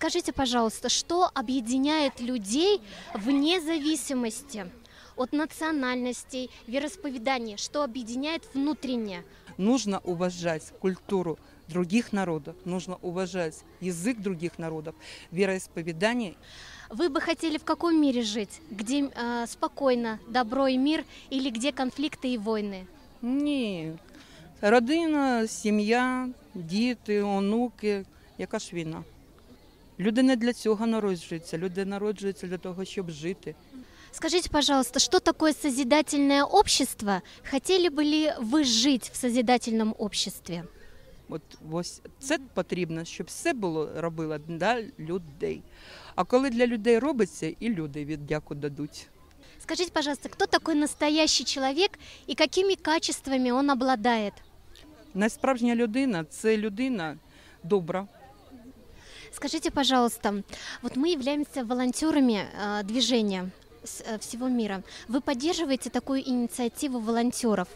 Скажите, пожалуйста, что объединяет людей вне зависимости от национальностей, вероисповеданий? Что объединяет внутренне? Нужно уважать культуру других народов, нужно уважать язык других народов, вероисповедание. Вы бы хотели в каком мире жить? Где э, спокойно, добро и мир или где конфликты и войны? Ні. Родина, сім'я, діти, онуки. Яка ж війна? Люди не для цього народжуються. Люди народжуються для того, щоб жити. Скажите, пожалуйста, что такое созидательное общество? Хотели бы ли вы жить в созидательном обществе? От ось це потрібно, щоб все було робило для людей. А коли для людей робиться, і люди віддяку дадуть. Скажите, пожалуйста, кто такой настоящий человек и какими качествами он обладает? Найсправжня людина це людина добра, Скажите, пожалуйста, вот мы являемся волонтерами э, движения с- э, всего мира. Вы поддерживаете такую инициативу волонтеров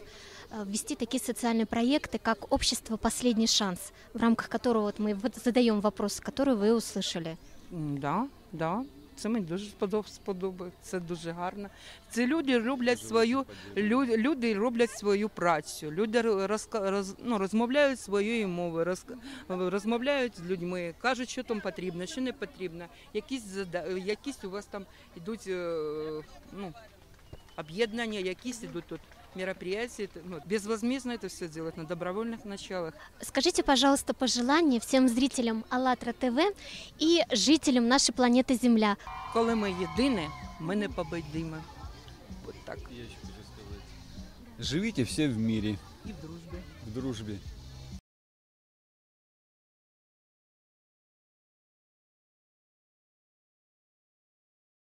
э, ввести такие социальные проекты, как общество «Последний шанс», в рамках которого вот мы задаем вопросы, которые вы услышали. Да, да. Це мені дуже сподоб- сподобається. Це дуже гарно. Це люди роблять свою лю- люди роблять свою працю. Люди розка- роз, ну, розмовляють своєю мовою, роз, розмовляють з людьми, кажуть, що там потрібно, що не потрібно. Якісь якісь у вас там йдуть е, ну, об'єднання, якісь ідуть тут мероприятия. Ну, безвозмездно це все делать на добровольних началах. Скажите, пожалуйста, пожелания всем зрителям АЛЛАТРА ТВ и жителям нашей планеты Земля. Коли ми єдині, ми не победимо. От так. Я еще хочу сказать. Живите все в мире, І в дружбі. в дружбе.